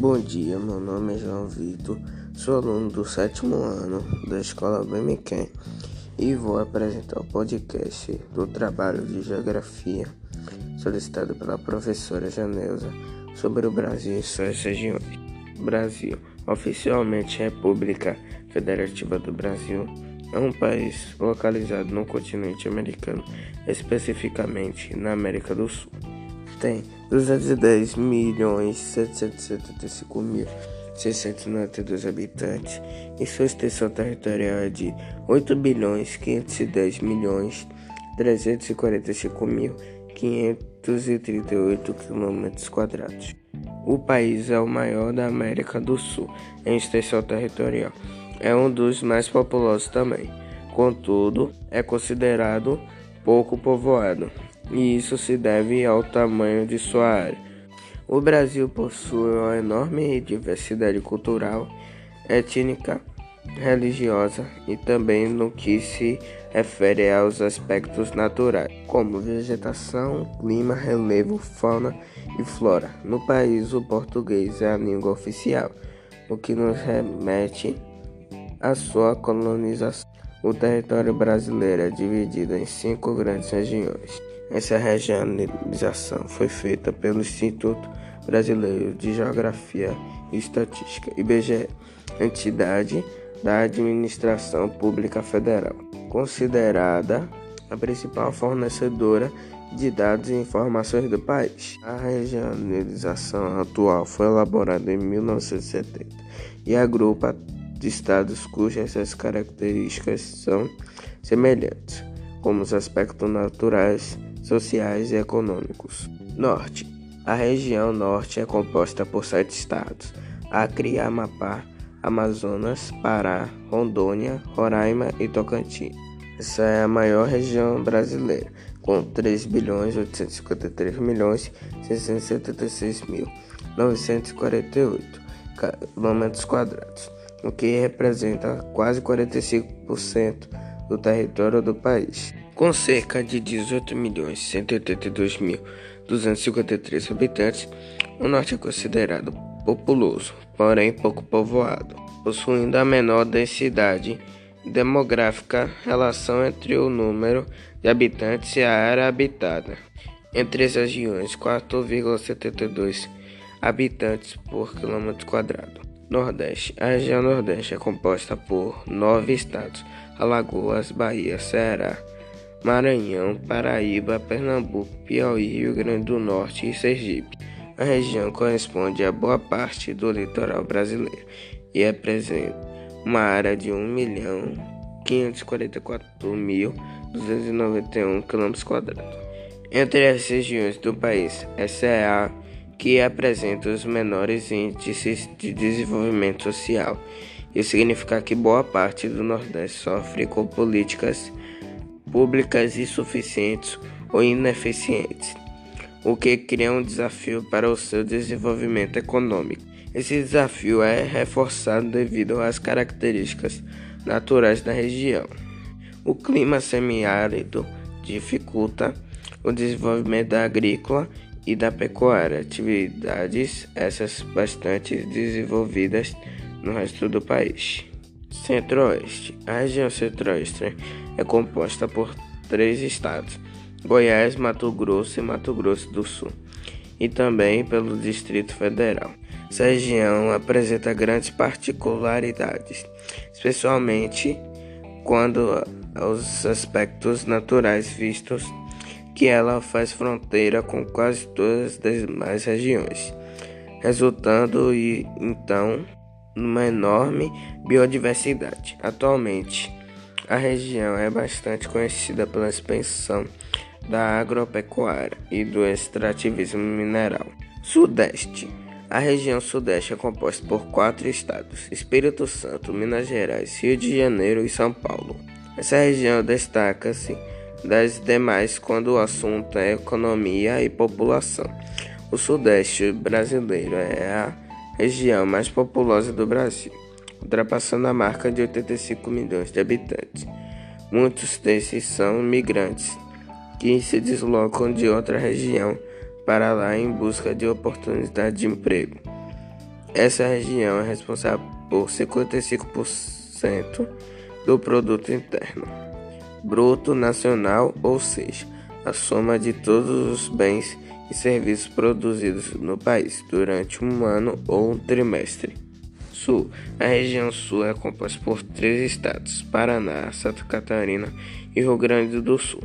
Bom dia, meu nome é João Vitor, sou aluno do sétimo ano da escola BMQ e vou apresentar o podcast do trabalho de geografia solicitado pela professora Janeuza sobre o Brasil e suas regiões. Brasil, oficialmente República Federativa do Brasil, é um país localizado no continente americano, especificamente na América do Sul tem 210 milhões 775 mil 692 habitantes e sua extensão territorial é de 8 bilhões 510 milhões 345 mil 538 quilômetros quadrados. O país é o maior da América do Sul em extensão territorial. É um dos mais populosos também. Contudo, é considerado pouco povoado e isso se deve ao tamanho de sua área. O Brasil possui uma enorme diversidade cultural, étnica, religiosa e também no que se refere aos aspectos naturais, como vegetação, clima, relevo, fauna e flora. No país, o português é a língua oficial, o que nos remete à sua colonização. O território brasileiro é dividido em cinco grandes regiões. Essa regionalização foi feita pelo Instituto Brasileiro de Geografia e Estatística, IBGE, entidade da Administração Pública Federal, considerada a principal fornecedora de dados e informações do país. A regionalização atual foi elaborada em 1970 e agrupa estados cujas características são semelhantes, como os aspectos naturais, sociais e econômicos. Norte. A região norte é composta por sete estados: Acre, Amapá, Amazonas, Pará, Rondônia, Roraima e Tocantins. Essa é a maior região brasileira, com 3 bilhões 853 milhões 676 mil 948 quilômetros quadrados, o que representa quase 45% do território do país. Com cerca de 18.182.253 habitantes, o norte é considerado populoso, porém pouco povoado, possuindo a menor densidade demográfica relação entre o número de habitantes e a área habitada. Entre as regiões, 4,72 habitantes por quilômetro quadrado. Nordeste. A região Nordeste é composta por nove estados: Alagoas, Bahia, Ceará, Maranhão, Paraíba, Pernambuco, Piauí, Rio Grande do Norte e Sergipe. A região corresponde a boa parte do litoral brasileiro e apresenta uma área de 1.544.291 km. Entre as regiões do país, essa é a que apresenta os menores índices de desenvolvimento social. Isso significa que boa parte do Nordeste sofre com políticas públicas insuficientes ou ineficientes, o que cria um desafio para o seu desenvolvimento econômico. Esse desafio é reforçado devido às características naturais da região. O clima semiárido dificulta o desenvolvimento da agrícola e da pecuária, atividades essas bastante desenvolvidas no resto do país. Centro-Oeste. A região Centro-Oeste é composta por três estados: Goiás, Mato Grosso e Mato Grosso do Sul, e também pelo Distrito Federal. Essa região apresenta grandes particularidades, especialmente quando os aspectos naturais vistos que ela faz fronteira com quase todas as demais regiões, resultando e então numa enorme biodiversidade. Atualmente, a região é bastante conhecida pela expansão da agropecuária e do extrativismo mineral. Sudeste. A região Sudeste é composta por quatro estados: Espírito Santo, Minas Gerais, Rio de Janeiro e São Paulo. Essa região destaca-se das demais quando o assunto é economia e população. O Sudeste brasileiro é a região mais populosa do Brasil, ultrapassando a marca de 85 milhões de habitantes. Muitos desses são migrantes que se deslocam de outra região para lá em busca de oportunidade de emprego. Essa região é responsável por 55% do produto interno bruto nacional, ou seja, a soma de todos os bens e serviços produzidos no país durante um ano ou um trimestre. Sul. A região Sul é composta por três estados: Paraná, Santa Catarina e Rio Grande do Sul.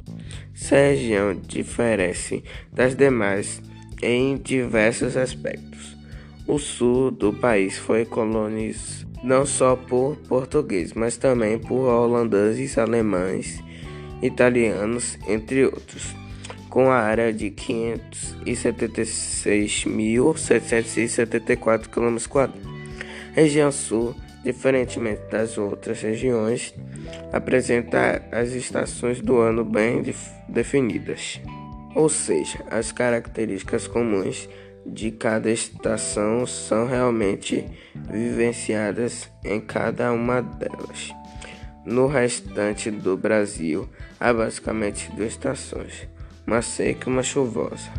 Essa região difere das demais em diversos aspectos. O sul do país foi colonizado não só por portugueses, mas também por holandeses, alemães, italianos, entre outros, com a área de 576.774 km. Região Sul, diferentemente das outras regiões, apresenta as estações do ano bem definidas, ou seja, as características comuns de cada estação são realmente vivenciadas em cada uma delas. No restante do Brasil, há basicamente duas estações, uma seca e uma chuvosa.